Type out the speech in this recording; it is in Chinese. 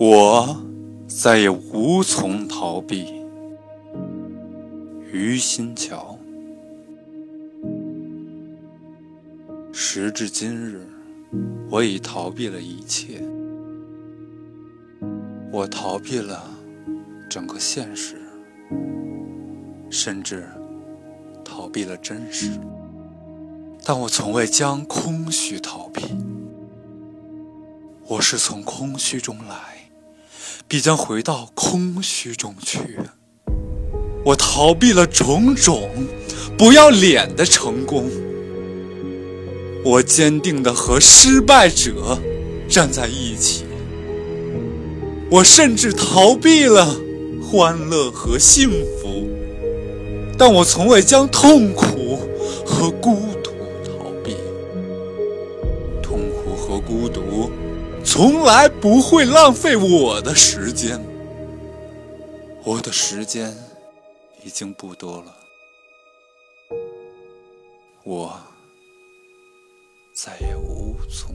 我再也无从逃避。于心桥，时至今日，我已逃避了一切。我逃避了整个现实，甚至逃避了真实。但我从未将空虚逃避。我是从空虚中来。必将回到空虚中去。我逃避了种种不要脸的成功，我坚定地和失败者站在一起。我甚至逃避了欢乐和幸福，但我从未将痛苦和孤独逃避。痛苦和孤独。从来不会浪费我的时间，我的时间已经不多了，我再也无从。